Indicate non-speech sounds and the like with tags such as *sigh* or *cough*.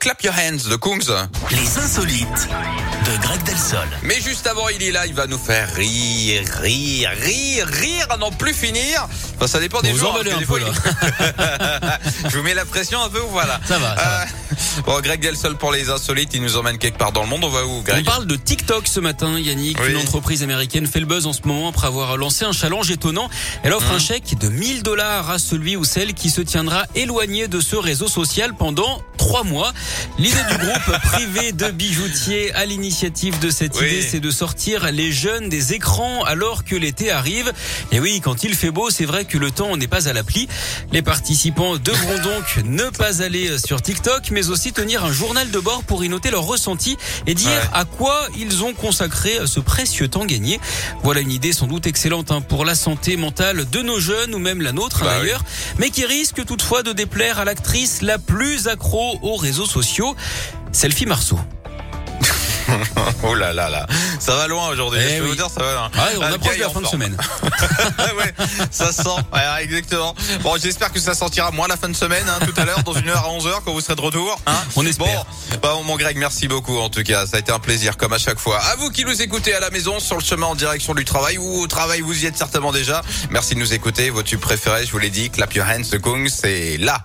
Clap Your Hands de Kungs. Les insolites de Greg Delsol. Mais juste avant, il est là, il va nous faire rire, rire, rire, rire à n'en plus finir. Enfin, ça dépend des Vous jours. hein, un peu, *laughs* Je vous mets la pression un peu, voilà. Ça va, ça va. Euh, Bon, Greg Delsol pour les insolites, il nous emmène quelque part dans le monde. On va où, On Greg parle de TikTok ce matin, Yannick. Oui. Une entreprise américaine fait le buzz en ce moment après avoir lancé un challenge étonnant. Elle offre un Mmh. chèque de 1000 dollars à celui ou celle qui se tiendra éloigné de ce réseau social pendant trois mois. L'idée du groupe *laughs* privé de bijoutiers à l'initiative de cette Oui. idée, c'est de sortir les jeunes des écrans alors que l'été arrive. Et oui, quand il fait beau, c'est vrai que le temps n'est pas à l'appli. Les participants devront donc ne pas aller sur TikTok, mais aussi tenir un journal de bord pour y noter leurs ressentis et dire Ouais. à quoi ils ont consacré ce précieux temps gagné. Voilà une idée sans doute excellente hein, pour la santé mentale de nos jeunes ou même la nôtre Bah oui. d'ailleurs, mais qui risque toutefois de déplaire à l'actrice la plus accro aux réseaux sociaux, Selfie Marceau. *laughs* Oh là là là. Ça va loin aujourd'hui. Eh Je peux oui. vous dire, ça va loin. Ah, on Ah, approche de la fin de semaine. *laughs* ouais, ça sent. Ouais, exactement. Bon, j'espère que ça sentira moins la fin de semaine, hein, tout à l'heure, dans une heure à 11 heures, quand vous serez de retour. Hein. *laughs* On espère. Bon, bah, mon Greg, merci beaucoup, en tout cas. Ça a été un plaisir, comme à chaque fois. À vous qui nous écoutez à la maison, sur le chemin en direction du travail ou au travail, vous y êtes certainement déjà. Merci de nous écouter. Vos tubes préférés, je vous l'ai dit, Clap Your Hands de Kung, c'est là.